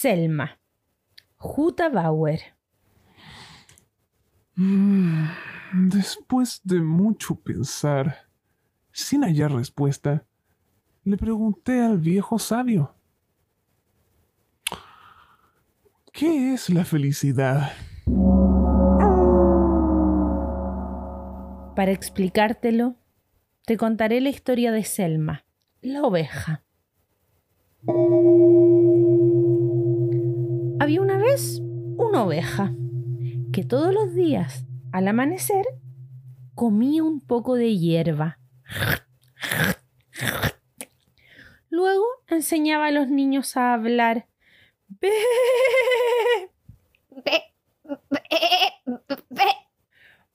Selma. Jutta Bauer. Mm, después de mucho pensar, sin hallar respuesta, le pregunté al viejo sabio. ¿Qué es la felicidad? Para explicártelo, te contaré la historia de Selma, la oveja. Una oveja que todos los días, al amanecer, comía un poco de hierba. Luego enseñaba a los niños a hablar. ¡Bé!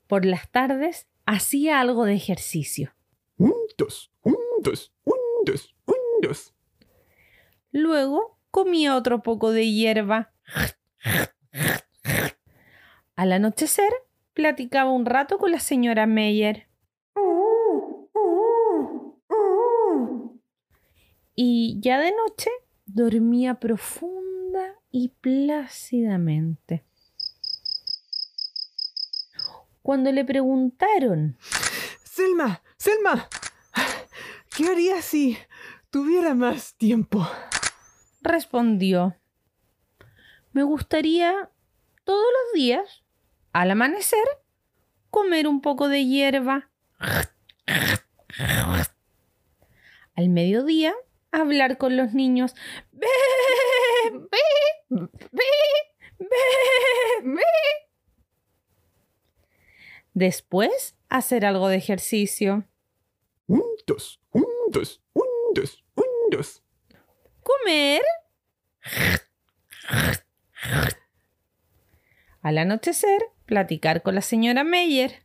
Por las tardes hacía algo de ejercicio. Un, dos, un, dos, un, dos, un, dos. Luego comía otro poco de hierba. Al anochecer, platicaba un rato con la señora Meyer. Y ya de noche dormía profunda y plácidamente. Cuando le preguntaron Selma, Selma, ¿qué haría si tuviera más tiempo? respondió, me gustaría todos los días, al amanecer, comer un poco de hierba. Al mediodía, hablar con los niños. Después, hacer algo de ejercicio. Un, dos, un, dos, un, dos, un, dos. Comer. Al anochecer, platicar con la señora Meyer.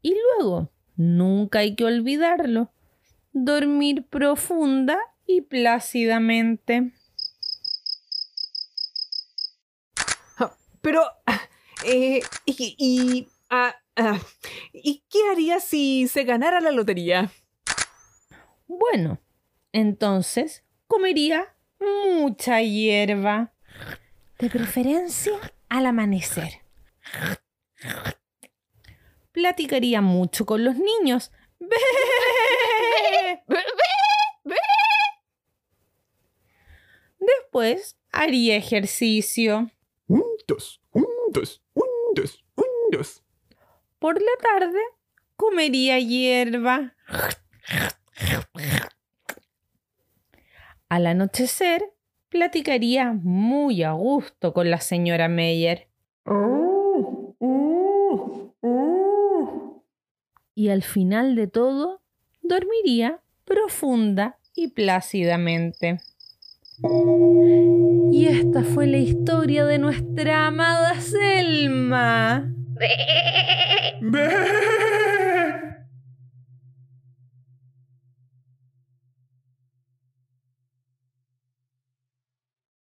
Y luego, nunca hay que olvidarlo, dormir profunda y plácidamente. Pero, eh, y, y, ah, ah, ¿y qué haría si se ganara la lotería? Bueno, entonces comería mucha hierba. De preferencia al amanecer. Platicaría mucho con los niños. Después haría ejercicio. Un, dos, un, dos, un, dos, un, dos. Por la tarde comería hierba. Al anochecer platicaría muy a gusto con la señora Meyer. Y al final de todo, dormiría profunda y plácidamente. Y esta fue la historia de nuestra amada Selma.